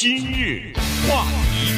今日话题，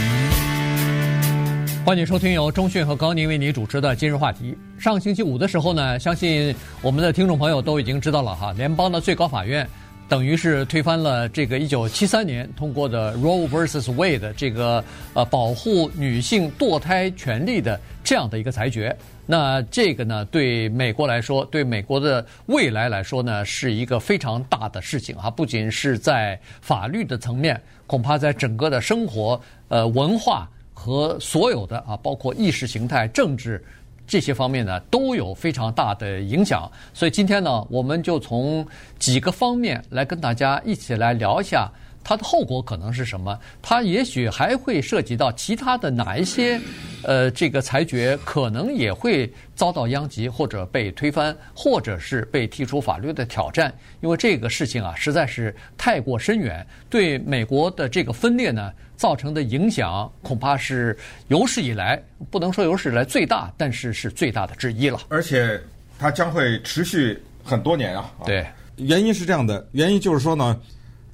欢迎收听由中讯和高宁为你主持的今日话题。上星期五的时候呢，相信我们的听众朋友都已经知道了哈，联邦的最高法院。等于是推翻了这个一九七三年通过的 Roe vs. Wade 这个呃保护女性堕胎权利的这样的一个裁决。那这个呢，对美国来说，对美国的未来来说呢，是一个非常大的事情啊！不仅是在法律的层面，恐怕在整个的生活、呃文化和所有的啊，包括意识形态、政治。这些方面呢都有非常大的影响，所以今天呢，我们就从几个方面来跟大家一起来聊一下它的后果可能是什么，它也许还会涉及到其他的哪一些呃这个裁决可能也会遭到殃及或者被推翻，或者是被提出法律的挑战，因为这个事情啊实在是太过深远，对美国的这个分裂呢。造成的影响恐怕是有史以来不能说有史以来最大，但是是最大的之一了。而且它将会持续很多年啊。对，原因是这样的，原因就是说呢，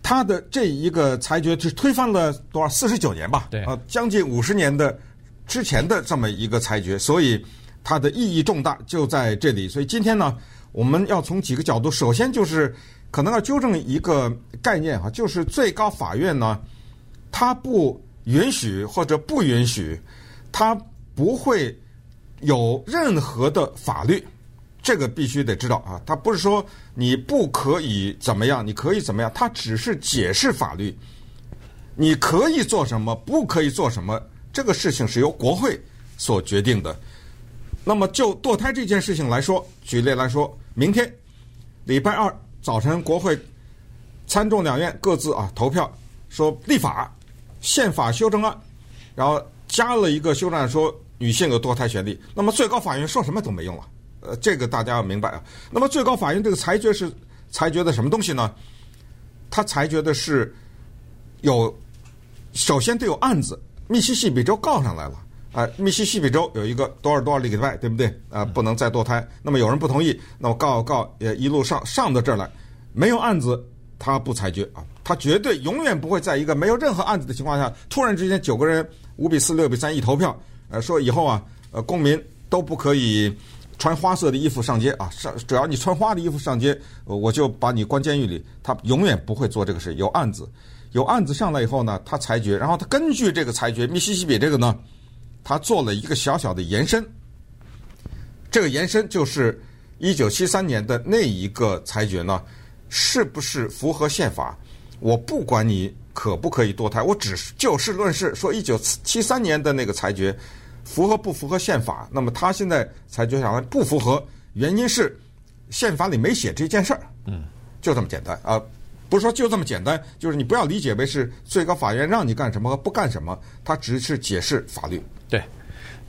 它的这一个裁决是推翻了多少四十九年吧？对啊，将近五十年的之前的这么一个裁决，所以它的意义重大就在这里。所以今天呢，我们要从几个角度，首先就是可能要纠正一个概念哈，就是最高法院呢。他不允许或者不允许，他不会有任何的法律，这个必须得知道啊。他不是说你不可以怎么样，你可以怎么样，他只是解释法律。你可以做什么，不可以做什么，这个事情是由国会所决定的。那么就堕胎这件事情来说，举例来说，明天礼拜二早晨，国会参众两院各自啊投票说立法。宪法修正案，然后加了一个修正案，说女性有堕胎权利。那么最高法院说什么都没用了，呃，这个大家要明白啊。那么最高法院这个裁决是裁决的什么东西呢？他裁决的是有，首先得有案子，密西西比州告上来了，啊、密西西比州有一个多少多少礼拜，对不对？啊、不能再堕胎。那么有人不同意，那我告告也一路上上到这儿来，没有案子。他不裁决啊，他绝对永远不会在一个没有任何案子的情况下，突然之间九个人五比四、六比三一投票，呃，说以后啊，呃，公民都不可以穿花色的衣服上街啊，上只要你穿花的衣服上街，我就把你关监狱里。他永远不会做这个事。有案子，有案子上来以后呢，他裁决，然后他根据这个裁决，密西西比这个呢，他做了一个小小的延伸。这个延伸就是一九七三年的那一个裁决呢。是不是符合宪法？我不管你可不可以堕胎，我只是就事论事说，一九七三年的那个裁决符合不符合宪法？那么他现在裁决下来不符合，原因是宪法里没写这件事儿。嗯，就这么简单啊，不是说就这么简单，就是你不要理解为是最高法院让你干什么和不干什么，他只是解释法律。对。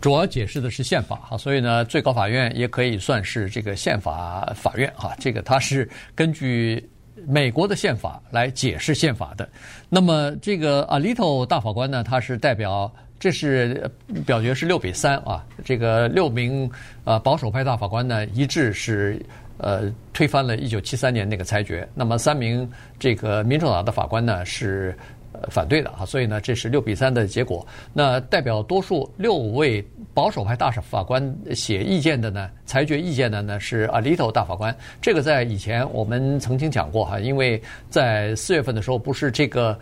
主要解释的是宪法哈，所以呢，最高法院也可以算是这个宪法法院哈。这个它是根据美国的宪法来解释宪法的。那么这个阿利托大法官呢，他是代表，这是表决是六比三啊。这个六名呃保守派大法官呢，一致是呃推翻了一九七三年那个裁决。那么三名这个民主党的法官呢是。反对的啊，所以呢，这是六比三的结果。那代表多数六位保守派大法官写意见的呢，裁决意见的呢是 Alito 大法官。这个在以前我们曾经讲过哈，因为在四月份的时候不是这个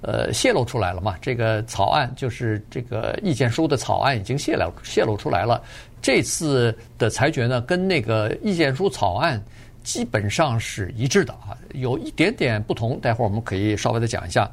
呃泄露出来了嘛，这个草案就是这个意见书的草案已经泄露泄露出来了。这次的裁决呢，跟那个意见书草案。基本上是一致的啊，有一点点不同，待会儿我们可以稍微的讲一下。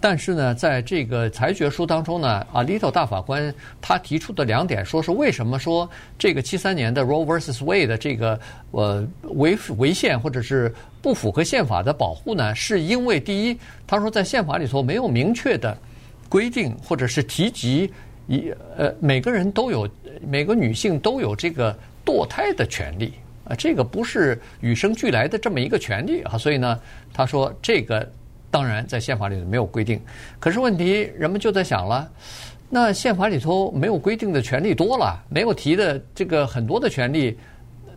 但是呢，在这个裁决书当中呢阿利托大法官他提出的两点，说是为什么说这个七三年的 Roe versus Wade 的这个呃违违宪或者是不符合宪法的保护呢？是因为第一，他说在宪法里头没有明确的规定或者是提及一呃每个人都有每个女性都有这个堕胎的权利。啊，这个不是与生俱来的这么一个权利啊，所以呢，他说这个当然在宪法里没有规定。可是问题，人们就在想了，那宪法里头没有规定的权利多了，没有提的这个很多的权利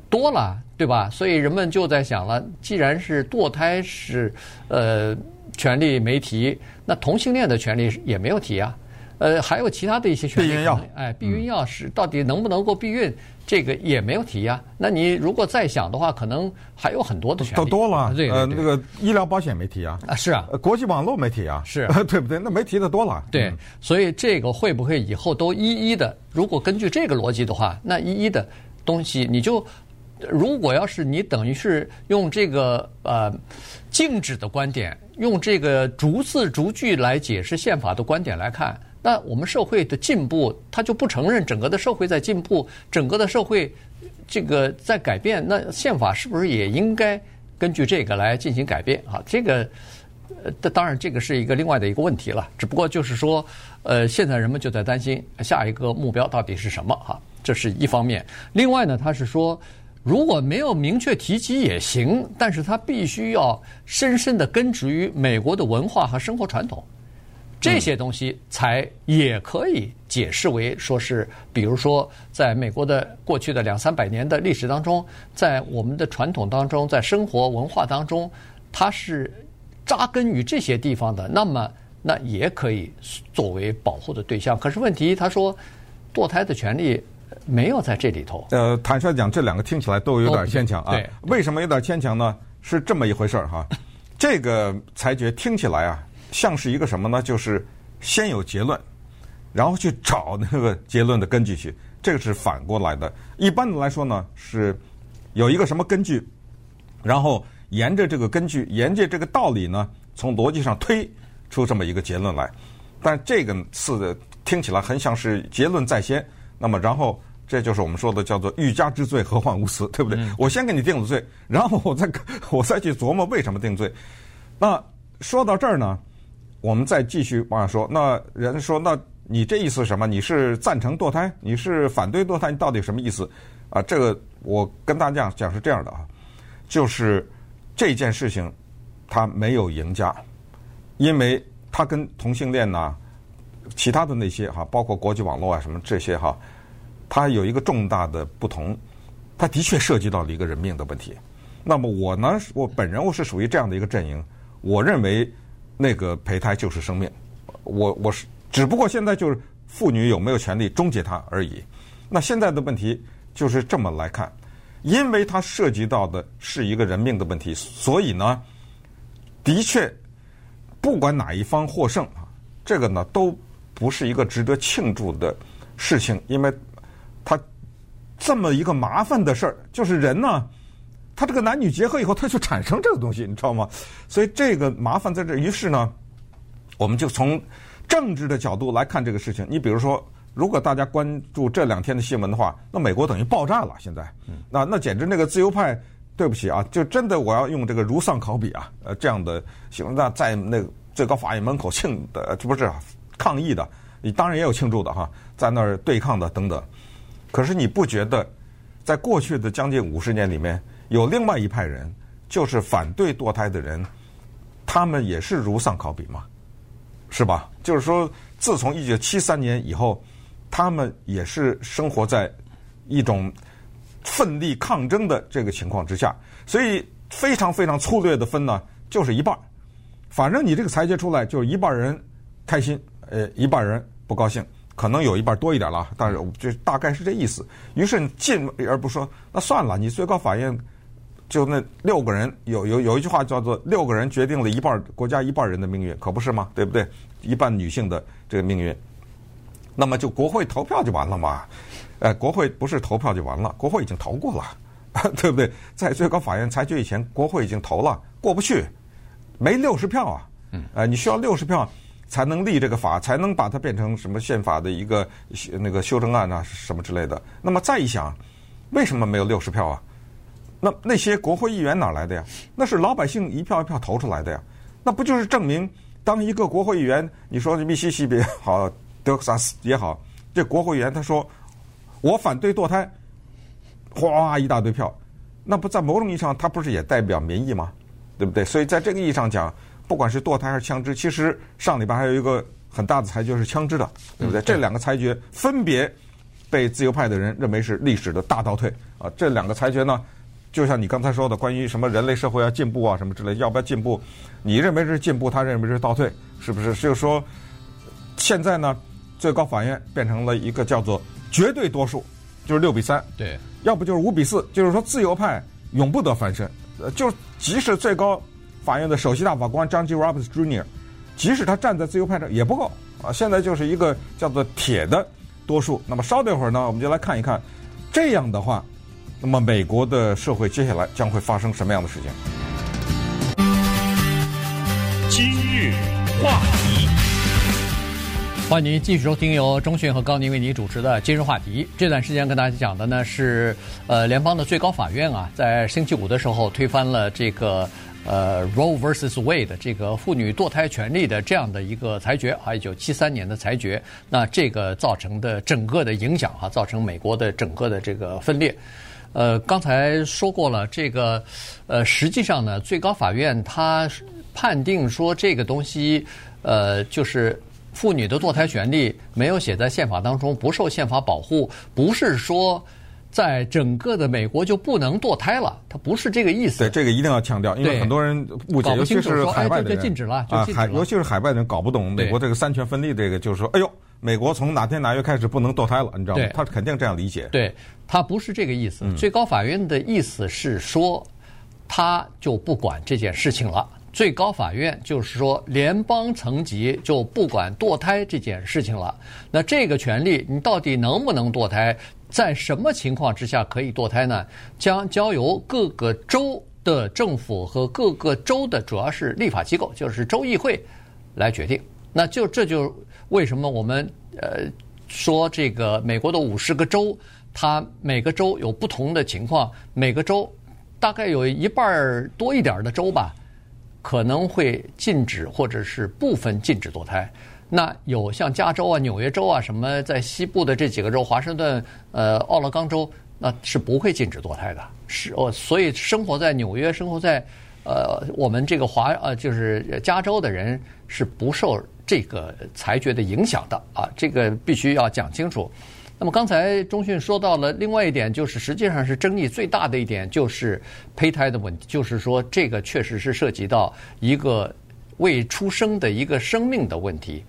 多了，对吧？所以人们就在想了，既然是堕胎是呃权利没提，那同性恋的权利也没有提啊。呃，还有其他的一些权利，避孕药，哎，避孕药是到底能不能够避孕，这个也没有提呀。那你如果再想的话，可能还有很多的权利。都多了，呃，那个医疗保险没提啊，啊，是啊，国际网络没提啊，是，对不对？那没提的多了。对，所以这个会不会以后都一一的？如果根据这个逻辑的话，那一一的东西你就。如果要是你等于是用这个呃静止的观点，用这个逐字逐句来解释宪法的观点来看，那我们社会的进步，他就不承认整个的社会在进步，整个的社会这个在改变，那宪法是不是也应该根据这个来进行改变啊？这个呃，当然这个是一个另外的一个问题了。只不过就是说，呃，现在人们就在担心下一个目标到底是什么哈？这是一方面。另外呢，他是说。如果没有明确提及也行，但是它必须要深深的根植于美国的文化和生活传统，这些东西才也可以解释为说是，比如说，在美国的过去的两三百年的历史当中，在我们的传统当中，在生活文化当中，它是扎根于这些地方的，那么那也可以作为保护的对象。可是问题，他说堕胎的权利。没有在这里头。呃，坦率讲，这两个听起来都有点牵强啊。对，为什么有点牵强呢？是这么一回事儿哈。这个裁决听起来啊，像是一个什么呢？就是先有结论，然后去找那个结论的根据去。这个是反过来的。一般的来说呢，是有一个什么根据，然后沿着这个根据，沿着这个道理呢，从逻辑上推出这么一个结论来。但这个次的听起来很像是结论在先。那么，然后这就是我们说的叫做“欲加之罪，何患无辞”，对不对？嗯、我先给你定了罪，然后我再我再去琢磨为什么定罪。那说到这儿呢，我们再继续往下说。那人说，那你这意思什么？你是赞成堕胎？你是反对堕胎？你到底什么意思？啊，这个我跟大家讲是这样的啊，就是这件事情它没有赢家，因为它跟同性恋呐、其他的那些哈，包括国际网络啊什么这些哈。它有一个重大的不同，它的确涉及到了一个人命的问题。那么我呢，我本人我是属于这样的一个阵营。我认为那个胚胎就是生命，我我是只不过现在就是妇女有没有权利终结它而已。那现在的问题就是这么来看，因为它涉及到的是一个人命的问题，所以呢，的确不管哪一方获胜啊，这个呢都不是一个值得庆祝的事情，因为。它这么一个麻烦的事儿，就是人呢，他这个男女结合以后，他就产生这个东西，你知道吗？所以这个麻烦在这。于是呢，我们就从政治的角度来看这个事情。你比如说，如果大家关注这两天的新闻的话，那美国等于爆炸了。现在，那那简直那个自由派，对不起啊，就真的我要用这个如丧考妣啊，呃，这样的形容。那在那个最高法院门口庆的，这不是抗议的，你当然也有庆祝的哈，在那儿对抗的等等。可是你不觉得，在过去的将近五十年里面，有另外一派人，就是反对堕胎的人，他们也是如丧考妣嘛？是吧？就是说，自从一九七三年以后，他们也是生活在一种奋力抗争的这个情况之下，所以非常非常粗略的分呢，就是一半。反正你这个裁决出来，就是一半人开心，呃，一半人不高兴。可能有一半多一点了，但是就大概是这意思。于是你进而不说，那算了，你最高法院就那六个人，有有有一句话叫做“六个人决定了一半国家一半人的命运”，可不是吗？对不对？一半女性的这个命运，那么就国会投票就完了嘛？呃，国会不是投票就完了，国会已经投过了，对不对？在最高法院裁决以前，国会已经投了，过不去，没六十票啊。嗯。呃，你需要六十票。才能立这个法，才能把它变成什么宪法的一个那个修正案啊，什么之类的。那么再一想，为什么没有六十票啊？那那些国会议员哪来的呀？那是老百姓一票一票投出来的呀。那不就是证明，当一个国会议员，你说密西西比 好，德克萨斯也好，这国会议员他说我反对堕胎，哗一大堆票，那不在某种意义上，他不是也代表民意吗？对不对？所以在这个意义上讲。不管是堕胎还是枪支，其实上礼拜还有一个很大的裁决是枪支的，对不对？这两个裁决分别被自由派的人认为是历史的大倒退啊！这两个裁决呢，就像你刚才说的，关于什么人类社会要进步啊，什么之类，要不要进步？你认为是进步，他认为是倒退，是不是？就是说，现在呢，最高法院变成了一个叫做绝对多数，就是六比三，对，要不就是五比四，就是说自由派永不得翻身。呃，就即使最高法院的首席大法官 John G. Roberts Jr.，即使他站在自由派这也不够啊。现在就是一个叫做铁的多数。那么稍等一会儿呢，我们就来看一看，这样的话。那么，美国的社会接下来将会发生什么样的事情？今日话题，欢迎您继续收听由钟迅和高宁为您主持的《今日话题》。这段时间跟大家讲的呢是，呃，联邦的最高法院啊，在星期五的时候推翻了这个呃 Roe vs. Wade 这个妇女堕胎权利的这样的一个裁决啊，一九七三年的裁决。那这个造成的整个的影响啊，造成美国的整个的这个分裂。呃，刚才说过了，这个，呃，实际上呢，最高法院他判定说这个东西，呃，就是妇女的堕胎权利没有写在宪法当中，不受宪法保护，不是说在整个的美国就不能堕胎了，它不是这个意思。对，这个一定要强调，因为很多人误解，尤其是海外的人，就禁止了啊，海，尤其是海外的人搞不懂美国这个三权分立，这个就是说，哎呦。美国从哪天哪月开始不能堕胎了？你知道吗？他肯定这样理解。对，他不是这个意思。最高法院的意思是说，他就不管这件事情了。最高法院就是说，联邦层级就不管堕胎这件事情了。那这个权利，你到底能不能堕胎？在什么情况之下可以堕胎呢？将交由各个州的政府和各个州的主要是立法机构，就是州议会来决定。那就这就。为什么我们呃说这个美国的五十个州，它每个州有不同的情况，每个州大概有一半多一点的州吧，可能会禁止或者是部分禁止堕胎。那有像加州啊、纽约州啊什么在西部的这几个州，华盛顿、呃奥勒冈州，那是不会禁止堕胎的。是哦，所以生活在纽约、生活在呃我们这个华呃就是加州的人是不受。这个裁决的影响的啊，这个必须要讲清楚。那么刚才中讯说到了另外一点，就是实际上是争议最大的一点，就是胚胎的问题，就是说这个确实是涉及到一个未出生的一个生命的问题。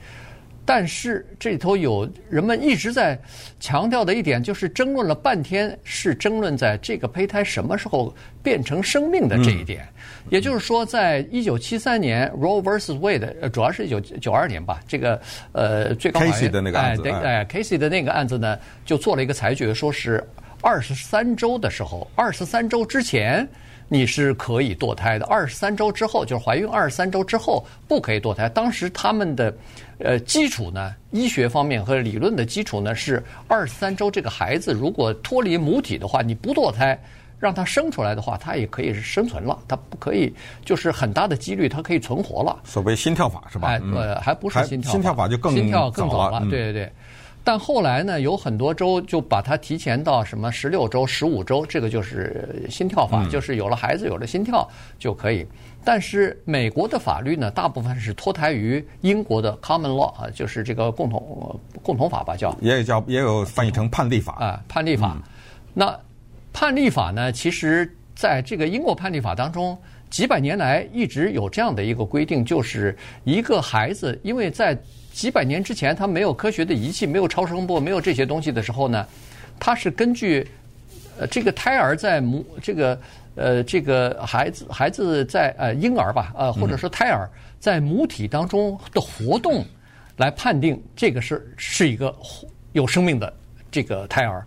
但是这里头有人们一直在强调的一点，就是争论了半天，是争论在这个胚胎什么时候变成生命的这一点。也就是说，在一九七三年 Roe vs. Wade，主要是一九九二年吧，这个呃最高法院 Casey 的那个案子，哎，哎，Casey 的那个案子呢，就做了一个裁决，说是二十三周的时候，二十三周之前。你是可以堕胎的，二十三周之后就是怀孕二十三周之后不可以堕胎。当时他们的呃基础呢，医学方面和理论的基础呢是二十三周这个孩子如果脱离母体的话，你不堕胎让他生出来的话，他也可以是生存了，他不可以就是很大的几率他可以存活了。所谓心跳法是吧？哎，呃，还不是心跳法，心跳法就更心跳更早了，嗯、对对对。但后来呢，有很多州就把它提前到什么十六周、十五周，这个就是心跳法，就是有了孩子有了心跳就可以。但是美国的法律呢，大部分是脱胎于英国的 common law 啊，就是这个共同共同法吧，叫也有叫也有翻译成判例法啊，判例法。那判例法呢，其实在这个英国判例法当中，几百年来一直有这样的一个规定，就是一个孩子因为在几百年之前，他没有科学的仪器，没有超声波，没有这些东西的时候呢，他是根据呃这个胎儿在母这个呃这个孩子孩子在呃婴儿吧呃或者说胎儿在母体当中的活动来判定这个是是一个有生命的这个胎儿，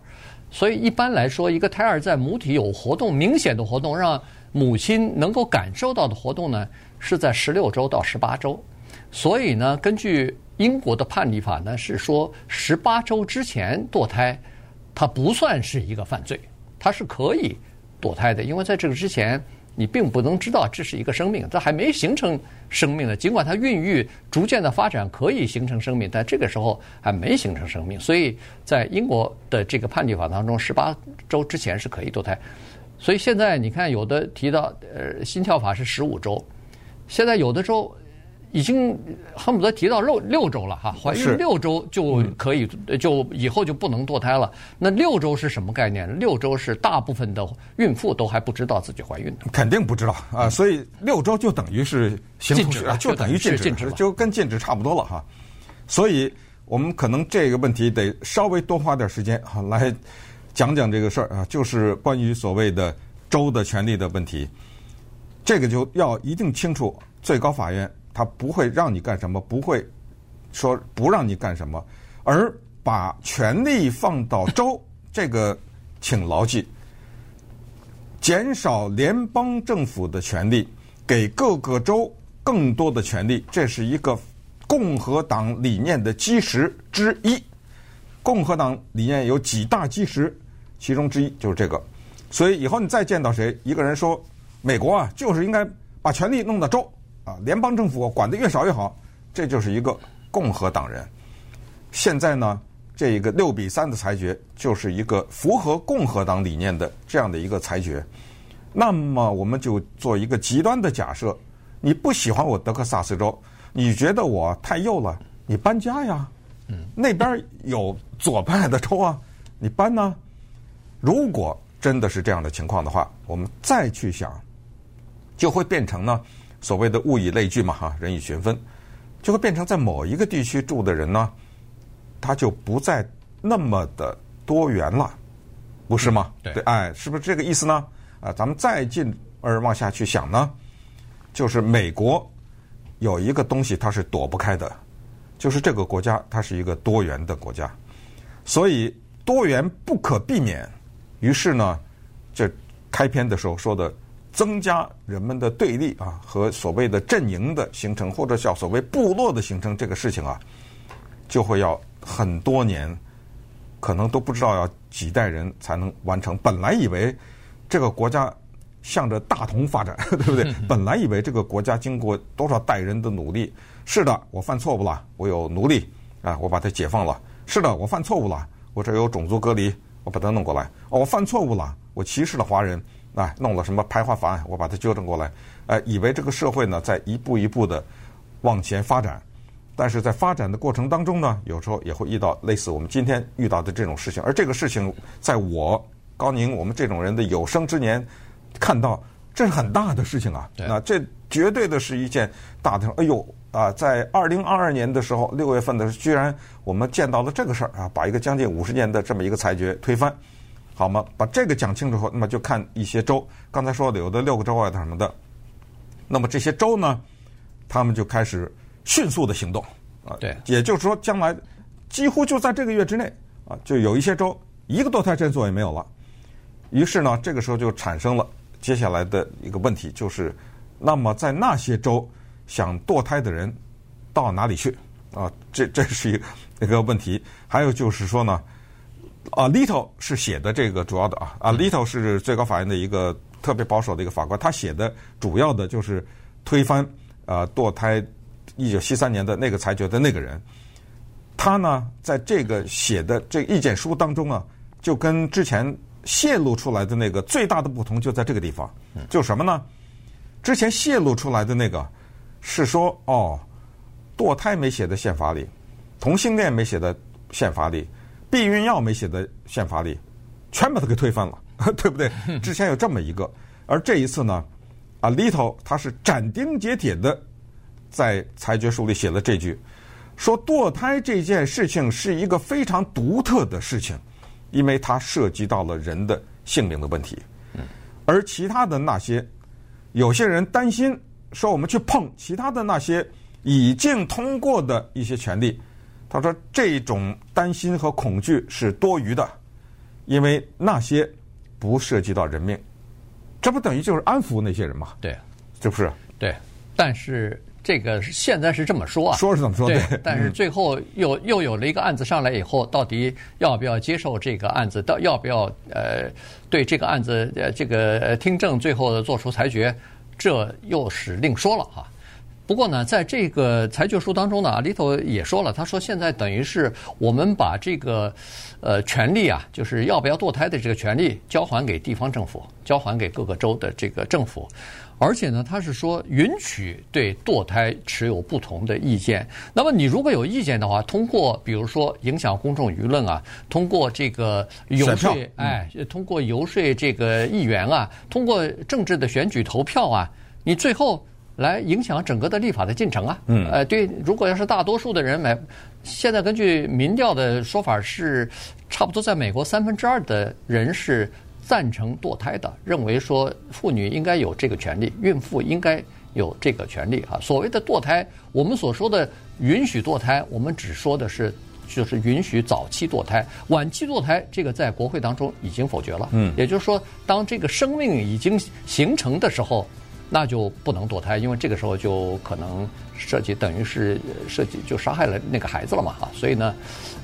所以一般来说，一个胎儿在母体有活动明显的活动，让母亲能够感受到的活动呢，是在十六周到十八周，所以呢，根据英国的判例法呢是说，十八周之前堕胎，它不算是一个犯罪，它是可以堕胎的，因为在这个之前，你并不能知道这是一个生命，它还没形成生命呢。尽管它孕育逐渐的发展可以形成生命，但这个时候还没形成生命，所以在英国的这个判例法当中，十八周之前是可以堕胎。所以现在你看，有的提到呃心跳法是十五周，现在有的时候。已经恨不得提到六六周了哈，怀孕六周就可以，就以后就不能堕胎了。那六周是什么概念？六周是大部分的孕妇都还不知道自己怀孕的，肯定不知道啊。所以六周就等于是禁止，就等于禁止，禁止，就跟禁止差不多了哈。所以我们可能这个问题得稍微多花点时间哈来讲讲这个事儿啊，就是关于所谓的周的权利的问题。这个就要一定清楚，最高法院。他不会让你干什么，不会说不让你干什么，而把权力放到州，这个请牢记，减少联邦政府的权力，给各个州更多的权力，这是一个共和党理念的基石之一。共和党理念有几大基石，其中之一就是这个。所以以后你再见到谁，一个人说美国啊，就是应该把权力弄到州。啊，联邦政府管得越少越好，这就是一个共和党人。现在呢，这一个六比三的裁决就是一个符合共和党理念的这样的一个裁决。那么，我们就做一个极端的假设：你不喜欢我德克萨斯州，你觉得我太右了，你搬家呀。嗯，那边有左派的州啊，你搬呢？如果真的是这样的情况的话，我们再去想，就会变成呢。所谓的物以类聚嘛，哈，人以群分，就会变成在某一个地区住的人呢，他就不再那么的多元了，不是吗？对，哎，是不是这个意思呢？啊，咱们再进而往下去想呢，就是美国有一个东西它是躲不开的，就是这个国家它是一个多元的国家，所以多元不可避免。于是呢，这开篇的时候说的。增加人们的对立啊，和所谓的阵营的形成，或者叫所谓部落的形成，这个事情啊，就会要很多年，可能都不知道要几代人才能完成。本来以为这个国家向着大同发展，对不对？本来以为这个国家经过多少代人的努力，是的，我犯错误了，我有奴隶啊，我把它解放了。是的，我犯错误了，我这有种族隔离，我把它弄过来。哦，我犯错误了，我歧视了华人。啊，弄了什么排华法案，我把它纠正过来。呃，以为这个社会呢在一步一步的往前发展，但是在发展的过程当中呢，有时候也会遇到类似我们今天遇到的这种事情。而这个事情，在我高宁我们这种人的有生之年看到，这是很大的事情啊。那这绝对的是一件大的。哎呦啊，在二零二二年的时候，六月份的时候，居然我们见到了这个事儿啊，把一个将近五十年的这么一个裁决推翻。好吗？把这个讲清楚后，那么就看一些州。刚才说的有的六个州啊，什么的。那么这些州呢，他们就开始迅速的行动啊。对，也就是说，将来几乎就在这个月之内啊，就有一些州一个堕胎诊所也没有了。于是呢，这个时候就产生了接下来的一个问题，就是那么在那些州想堕胎的人到哪里去啊？这这是一个一个问题。还有就是说呢。啊，Little 是写的这个主要的啊啊，Little 是最高法院的一个特别保守的一个法官，他写的主要的就是推翻啊堕胎一九七三年的那个裁决的那个人，他呢在这个写的这个意见书当中啊，就跟之前泄露出来的那个最大的不同就在这个地方，就什么呢？之前泄露出来的那个是说哦，堕胎没写在宪法里，同性恋没写在宪法里。避孕药没写在宪法里，全把它给推翻了，对不对？之前有这么一个，而这一次呢，啊，Alito 他是斩钉截铁的在裁决书里写了这句，说堕胎这件事情是一个非常独特的事情，因为它涉及到了人的性命的问题。而其他的那些，有些人担心说我们去碰其他的那些已经通过的一些权利。他说：“这种担心和恐惧是多余的，因为那些不涉及到人命，这不等于就是安抚那些人吗？对，是不是？对。但是这个现在是这么说啊，说是这么说，对。对，但是最后又又有了一个案子上来以后，到底要不要接受这个案子？到要不要呃对这个案子呃这个听证最后做出裁决？这又是另说了哈。不过呢，在这个裁决书当中呢，里头也说了，他说现在等于是我们把这个呃权利啊，就是要不要堕胎的这个权利交还给地方政府，交还给各个州的这个政府，而且呢，他是说允许对堕胎持有不同的意见。那么你如果有意见的话，通过比如说影响公众舆论啊，通过这个游说，哎，通过游说这个议员啊，通过政治的选举投票啊，你最后。来影响整个的立法的进程啊！嗯，呃，对，如果要是大多数的人买，现在根据民调的说法是，差不多在美国三分之二的人是赞成堕胎的，认为说妇女应该有这个权利，孕妇应该有这个权利啊。所谓的堕胎，我们所说的允许堕胎，我们只说的是就是允许早期堕胎，晚期堕胎这个在国会当中已经否决了。嗯，也就是说，当这个生命已经形成的时候。那就不能堕胎，因为这个时候就可能涉及，等于是涉及就杀害了那个孩子了嘛，哈，所以呢，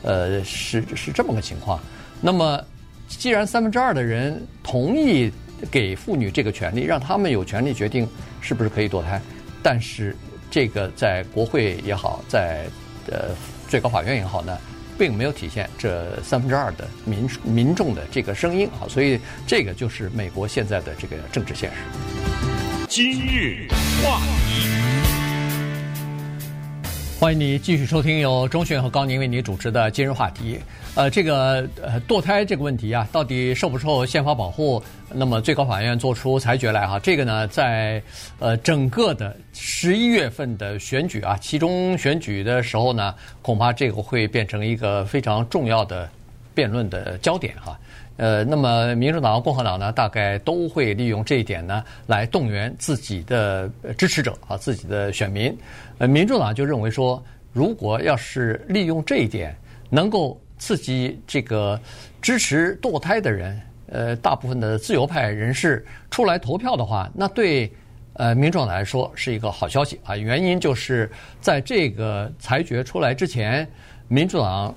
呃，是是这么个情况。那么，既然三分之二的人同意给妇女这个权利，让他们有权利决定是不是可以堕胎，但是这个在国会也好，在呃最高法院也好呢，并没有体现这三分之二的民民众的这个声音啊，所以这个就是美国现在的这个政治现实。今日话题，欢迎你继续收听由钟迅和高宁为你主持的今日话题。呃，这个呃堕胎这个问题啊，到底受不受宪法保护？那么最高法院做出裁决来哈，这个呢，在呃整个的十一月份的选举啊，其中选举的时候呢，恐怕这个会变成一个非常重要的辩论的焦点哈。呃，那么民主党共和党呢，大概都会利用这一点呢，来动员自己的支持者啊，自己的选民。呃，民主党就认为说，如果要是利用这一点，能够刺激这个支持堕胎的人，呃，大部分的自由派人士出来投票的话，那对呃民主党来说是一个好消息啊。原因就是在这个裁决出来之前，民主党。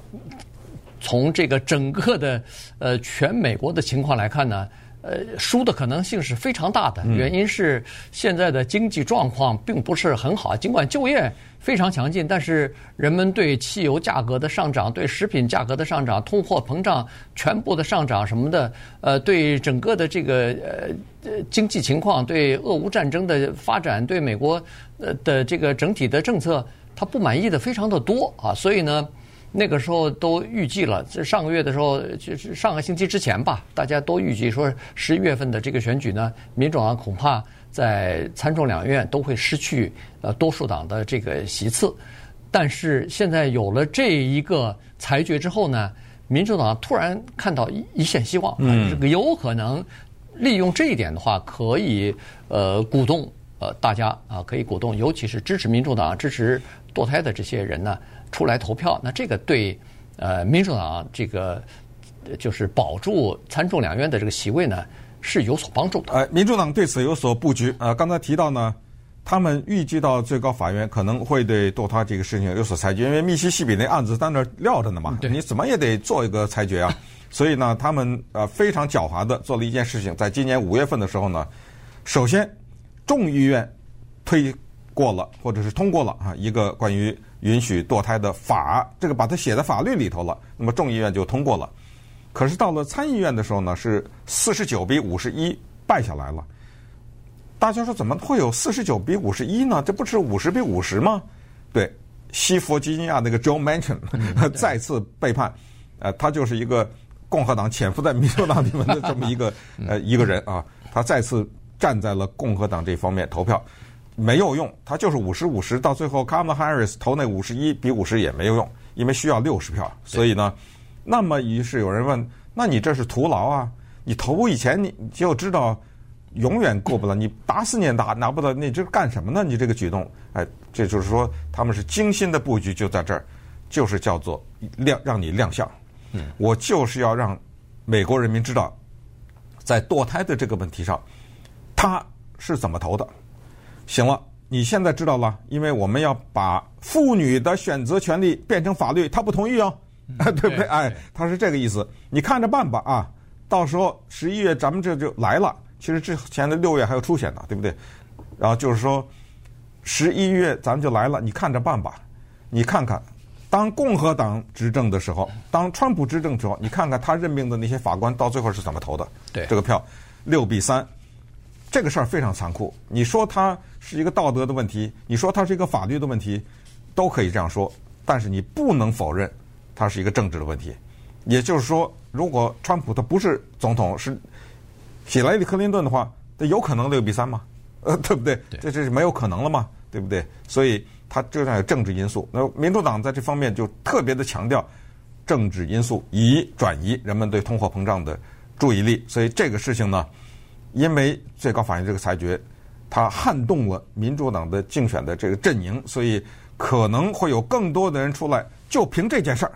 从这个整个的呃全美国的情况来看呢，呃输的可能性是非常大的。原因是现在的经济状况并不是很好，尽管就业非常强劲，但是人们对汽油价格的上涨、对食品价格的上涨、通货膨胀全部的上涨什么的，呃，对整个的这个呃经济情况、对俄乌战争的发展、对美国呃的这个整体的政策，他不满意的非常的多啊，所以呢。那个时候都预计了，这上个月的时候，就是上个星期之前吧，大家都预计说十一月份的这个选举呢，民主党恐怕在参众两院都会失去呃多数党的这个席次。但是现在有了这一个裁决之后呢，民主党突然看到一一线希望，嗯，这个有可能利用这一点的话，可以呃鼓动呃大家啊，可以鼓动，尤其是支持民主党、支持堕胎的这些人呢。出来投票，那这个对呃民主党这个就是保住参众两院的这个席位呢是有所帮助的。呃，民主党对此有所布局。呃，刚才提到呢，他们预计到最高法院可能会对堕胎这个事情有所裁决，因为密西西比那案子在那儿撂着呢嘛，你怎么也得做一个裁决啊。所以呢，他们呃非常狡猾的做了一件事情，在今年五月份的时候呢，首先众议院推过了或者是通过了啊一个关于。允许堕胎的法，这个把它写在法律里头了，那么众议院就通过了。可是到了参议院的时候呢，是四十九比五十一败下来了。大家说怎么会有四十九比五十一呢？这不是五十比五十吗？对，西弗吉尼亚那个 Joe Manchin 再次背叛，呃，他就是一个共和党潜伏在民主党里面的这么一个呃一个人啊，他再次站在了共和党这方面投票。没有用，他就是五十五十，到最后，Kamala Harris 投那五十一比五十也没有用，因为需要六十票。所以呢，那么于是有人问：那你这是徒劳啊？你投以前你就知道永远过不了，你打死你也拿拿不到，你这干什么呢？你这个举动，哎，这就是说他们是精心的布局，就在这儿，就是叫做亮让你亮相。嗯，我就是要让美国人民知道，在堕胎的这个问题上，他是怎么投的。行了，你现在知道了，因为我们要把妇女的选择权利变成法律，他不同意哦，嗯、对不对？哎，他是这个意思，你看着办吧啊！到时候十一月咱们这就来了，其实之前的六月还有初选呢，对不对？然后就是说，十一月咱们就来了，你看着办吧。你看看，当共和党执政的时候，当川普执政的时候，你看看他任命的那些法官到最后是怎么投的？对，这个票六比三，这个事儿非常残酷。你说它是一个道德的问题，你说它是一个法律的问题，都可以这样说。但是你不能否认，它是一个政治的问题。也就是说，如果川普他不是总统，是希拉里·克林顿的话，他有可能六比三吗？呃，对不对？对这这是没有可能了嘛，对不对？所以他这上有政治因素。那民主党在这方面就特别的强调政治因素，以转移人们对通货膨胀的注意力。所以这个事情呢，因为最高法院这个裁决，它撼动了民主党的竞选的这个阵营，所以。可能会有更多的人出来，就凭这件事儿，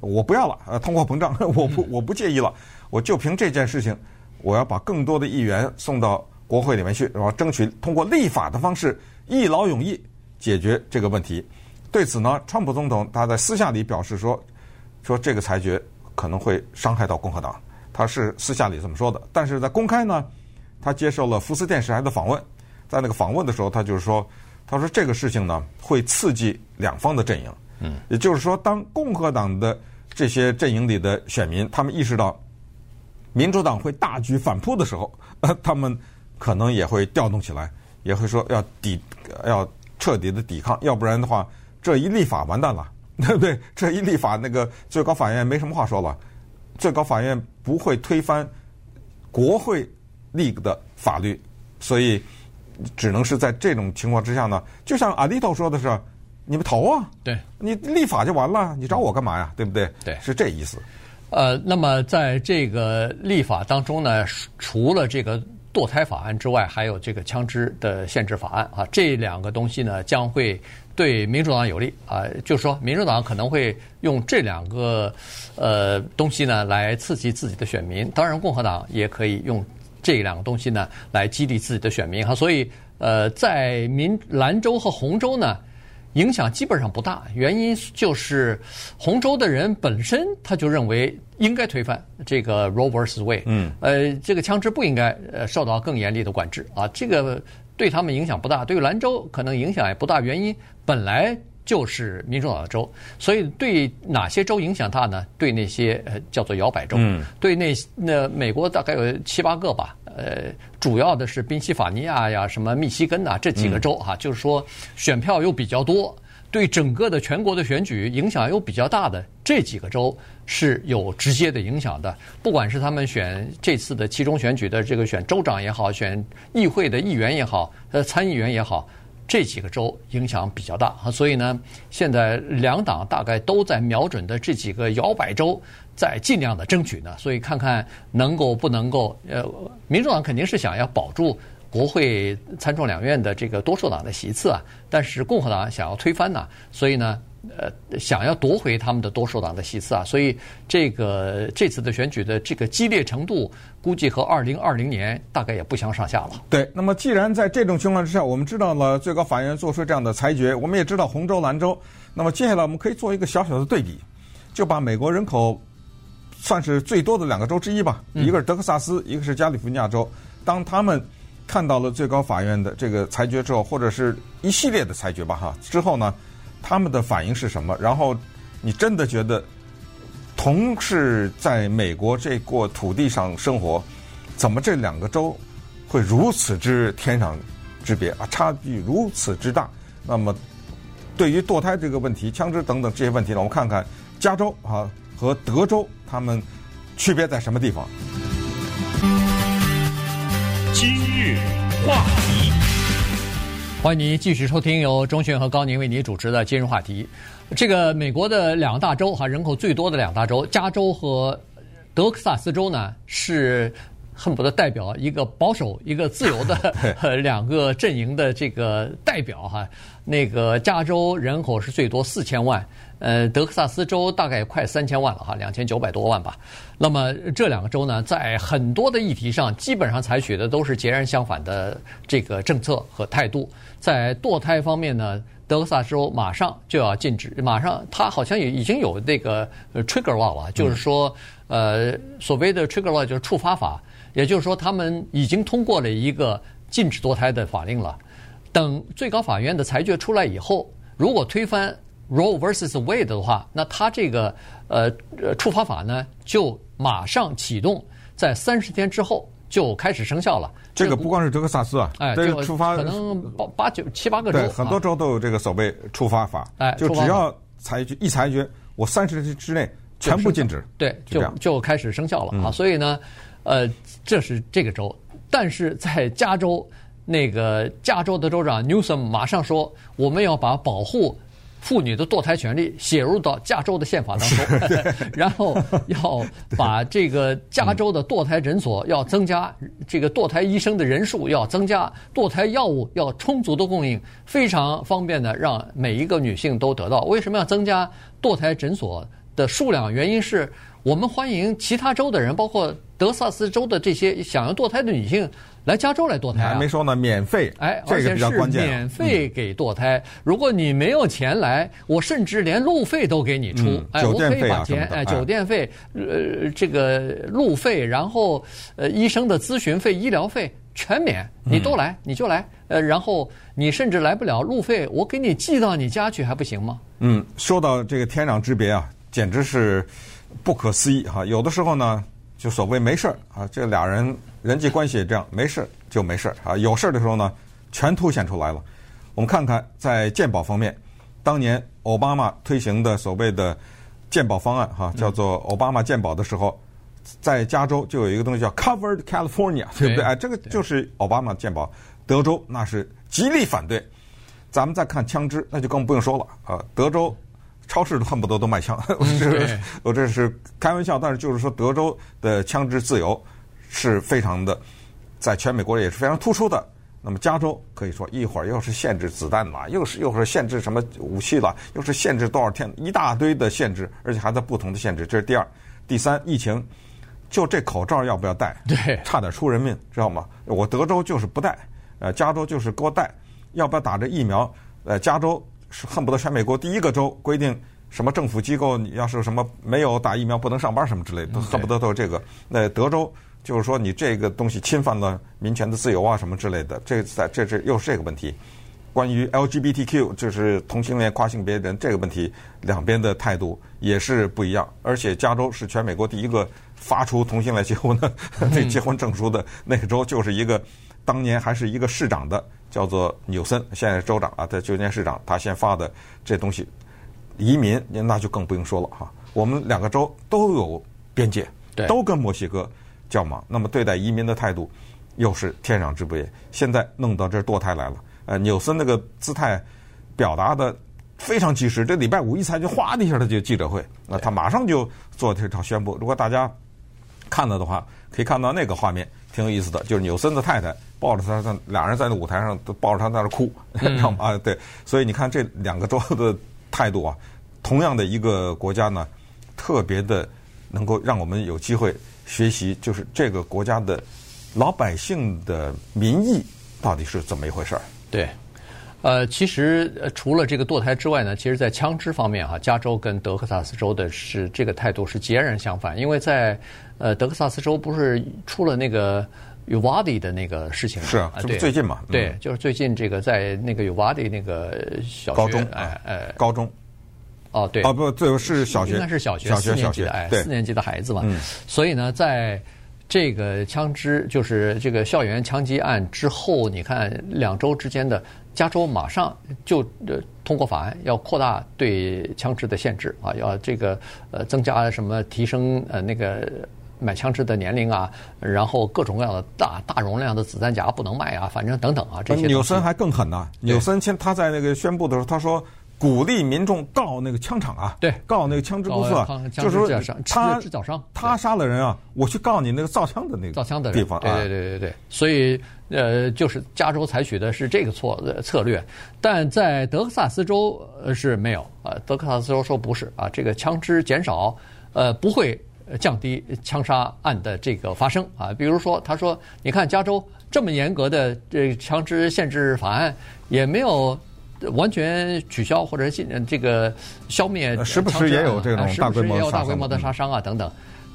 我不要了。呃，通货膨胀，我 不我不介意了。我就凭这件事情，我要把更多的议员送到国会里面去，然后争取通过立法的方式一劳永逸解决这个问题。对此呢，川普总统他在私下里表示说，说这个裁决可能会伤害到共和党，他是私下里这么说的。但是在公开呢，他接受了福斯电视台的访问，在那个访问的时候，他就是说。他说：“这个事情呢，会刺激两方的阵营。嗯，也就是说，当共和党的这些阵营里的选民，他们意识到民主党会大举反扑的时候，他们可能也会调动起来，也会说要抵，要彻底的抵抗，要不然的话，这一立法完蛋了，对 不对？这一立法，那个最高法院没什么话说了，最高法院不会推翻国会立的法律，所以。”只能是在这种情况之下呢，就像阿利头说的是，你们投啊，对，你立法就完了，你找我干嘛呀？对不对？对，是这意思。呃，那么在这个立法当中呢，除了这个堕胎法案之外，还有这个枪支的限制法案啊，这两个东西呢，将会对民主党有利啊，就是说民主党可能会用这两个呃东西呢来刺激自己的选民，当然共和党也可以用。这两个东西呢，来激励自己的选民哈，所以呃，在民兰州和红州呢，影响基本上不大。原因就是红州的人本身他就认为应该推翻这个 Roe vs. Wade，嗯，呃，这个枪支不应该呃受到更严厉的管制啊，这个对他们影响不大。对于蓝州可能影响也不大，原因本来。就是民主党的州，所以对哪些州影响大呢？对那些呃叫做摇摆州，嗯、对那那美国大概有七八个吧，呃，主要的是宾夕法尼亚呀、什么密西根呐这几个州哈、就是说选票又比较多，对整个的全国的选举影响又比较大的这几个州是有直接的影响的。不管是他们选这次的其中选举的这个选州长也好，选议会的议员也好，呃，参议员也好。这几个州影响比较大啊，所以呢，现在两党大概都在瞄准的这几个摇摆州，在尽量的争取呢。所以看看能够不能够，呃，民主党肯定是想要保住国会参众两院的这个多数党的席次啊，但是共和党想要推翻呢，所以呢。呃，想要夺回他们的多数党的席次啊，所以这个这次的选举的这个激烈程度，估计和二零二零年大概也不相上下了。对，那么既然在这种情况之下，我们知道了最高法院做出这样的裁决，我们也知道红州、蓝州，那么接下来我们可以做一个小小的对比，就把美国人口算是最多的两个州之一吧，一个是德克萨斯，一个是加利福尼亚州，当他们看到了最高法院的这个裁决之后，或者是一系列的裁决吧，哈，之后呢？他们的反应是什么？然后，你真的觉得，同是在美国这过土地上生活，怎么这两个州会如此之天壤之别啊？差距如此之大。那么，对于堕胎这个问题、枪支等等这些问题呢，我们看看加州啊和德州他们区别在什么地方？今日话题。欢迎您继续收听由钟讯和高宁为您主持的今日话题。这个美国的两大洲哈，人口最多的两大洲，加州和德克萨斯州呢，是恨不得代表一个保守、一个自由的 两个阵营的这个代表哈。那个加州人口是最多四千万，呃，德克萨斯州大概快三千万了哈，两千九百多万吧。那么这两个州呢，在很多的议题上，基本上采取的都是截然相反的这个政策和态度。在堕胎方面呢，德克萨斯州马上就要禁止，马上他好像也已经有那个 trigger law 了，就是说，呃，所谓的 trigger law 就是触发法，也就是说，他们已经通过了一个禁止堕胎的法令了。等最高法院的裁决出来以后，如果推翻 Roe versus Wade 的话，那他这个呃呃处罚法呢，就马上启动，在三十天之后就开始生效了。这个不光是德克萨斯啊，哎，这个处罚可能八八九七八个州，对，很多州都有这个所谓处罚法，哎，就只要裁决一裁决，我三十天之内全部禁止，对，就就开始生效了啊。所以呢，呃，这是这个州，但是在加州，那个加州的州长 Newsom 马上说，我们要把保护。妇女的堕胎权利写入到加州的宪法当中，然后要把这个加州的堕胎诊所要增加，这个堕胎医生的人数要增加，堕胎药物要充足的供应，非常方便的让每一个女性都得到。为什么要增加堕胎诊所的数量？原因是我们欢迎其他州的人，包括德萨斯州的这些想要堕胎的女性。来加州来堕胎、啊、还没说呢，免费，哎，这个比较关键、啊。免费给堕胎、嗯，如果你没有钱来，我甚至连路费都给你出，嗯、哎，酒店费啊我可以把钱，哎，酒店费，呃，这个路费，然后呃，医生的咨询费、医疗费全免，你都来，你就来，呃，然后你甚至来不了，路费我给你寄到你家去还不行吗？嗯，说到这个天壤之别啊，简直是不可思议哈、啊！有的时候呢，就所谓没事儿啊，这俩人。人际关系也这样，没事就没事啊。有事儿的时候呢，全凸显出来了。我们看看在鉴宝方面，当年奥巴马推行的所谓的鉴宝方案，哈，叫做奥巴马鉴宝的时候，在加州就有一个东西叫 Covered California，对不对？哎，这个就是奥巴马健保。德州那是极力反对。咱们再看枪支，那就更不用说了啊。德州超市都恨不得都卖枪，我这是我这是开玩笑，但是就是说德州的枪支自由。是非常的，在全美国也是非常突出的。那么加州可以说一会儿又是限制子弹了，又是又是限制什么武器了，又是限制多少天，一大堆的限制，而且还在不同的限制。这是第二、第三，疫情就这口罩要不要戴？对，差点出人命，知道吗？我德州就是不戴，呃，加州就是给我戴，要不要打这疫苗？呃，加州是恨不得全美国第一个州规定什么政府机构你要是什么没有打疫苗不能上班什么之类的，都恨不得都有这个。那德州。就是说，你这个东西侵犯了民权的自由啊，什么之类的，这在这这又是这个问题。关于 LGBTQ，就是同性恋、跨性别人这个问题，两边的态度也是不一样。而且加州是全美国第一个发出同性恋结婚的 这结婚证书的那个州，就是一个当年还是一个市长的，叫做纽森，现在是州长啊，在旧金山市长，他先发的这东西。移民那就更不用说了哈，我们两个州都有边界，都跟墨西哥。较忙，那么对待移民的态度又是天壤之别。现在弄到这堕胎来了，呃，纽森那个姿态表达的非常及时。这礼拜五一裁决，哗的一下他就记者会，那他马上就做这场宣布。如果大家看了的话，可以看到那个画面，挺有意思的。就是纽森的太太抱着他，他俩人在那舞台上都抱着他在那哭，知道吗？啊，对。所以你看这两个州的态度啊，同样的一个国家呢，特别的能够让我们有机会。学习就是这个国家的老百姓的民意到底是怎么一回事儿？对，呃，其实除了这个堕胎之外呢，其实，在枪支方面哈，加州跟德克萨斯州的是这个态度是截然相反。因为在呃德克萨斯州不是出了那个 Uvalde 的那个事情？是啊，这不最近嘛？对，就是最近这个在那个 Uvalde 那个小学高中，哎哎，高中。哦，对，哦不，最后是小学，应该是小学，小学，四年级的，哎，四年级的孩子嘛。嗯。所以呢，在这个枪支，就是这个校园枪击案之后，你看两周之间的，加州马上就呃通过法案，要扩大对枪支的限制啊，要这个呃增加什么提升呃那个买枪支的年龄啊，然后各种各样的大大容量的子弹夹不能卖啊，反正等等啊这些。纽森还更狠呢，纽森先他在那个宣布的时候，他说。鼓励民众告那个枪厂啊，对，告那个枪支公司啊，就是说他制造商，他杀了人啊，我去告你那个造枪的那个造枪的地方，对对对对对。所以呃，就是加州采取的是这个错策略，但在德克萨斯州是没有啊。德克萨斯州说不是啊，这个枪支减少呃不会降低枪杀案的这个发生啊。比如说，他说你看加州这么严格的这枪支限制法案也没有。完全取消或者这个消灭，时不时也有这种大规模、大规模的杀伤啊等等。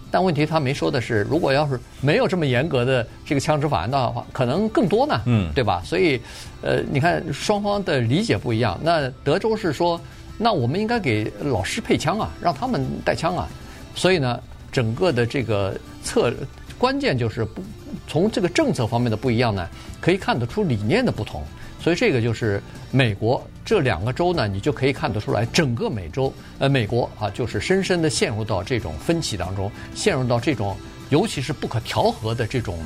但问题他没说的是，如果要是没有这么严格的这个枪支法案的话，可能更多呢，嗯，对吧？所以，呃，你看双方的理解不一样。那德州是说，那我们应该给老师配枪啊，让他们带枪啊。所以呢，整个的这个策关键就是不从这个政策方面的不一样呢，可以看得出理念的不同。所以这个就是美国这两个州呢，你就可以看得出来，整个美洲呃美国啊，就是深深的陷入到这种分歧当中，陷入到这种尤其是不可调和的这种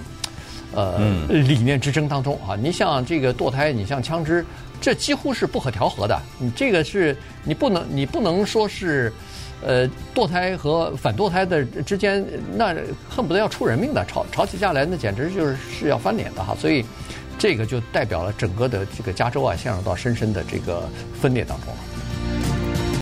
呃理念之争当中啊。你像这个堕胎，你像枪支，这几乎是不可调和的。你这个是你不能你不能说是呃堕胎和反堕胎的之间，那恨不得要出人命的，吵吵起架来，那简直就是是要翻脸的哈。所以。这个就代表了整个的这个加州啊，陷入到深深的这个分裂当中了。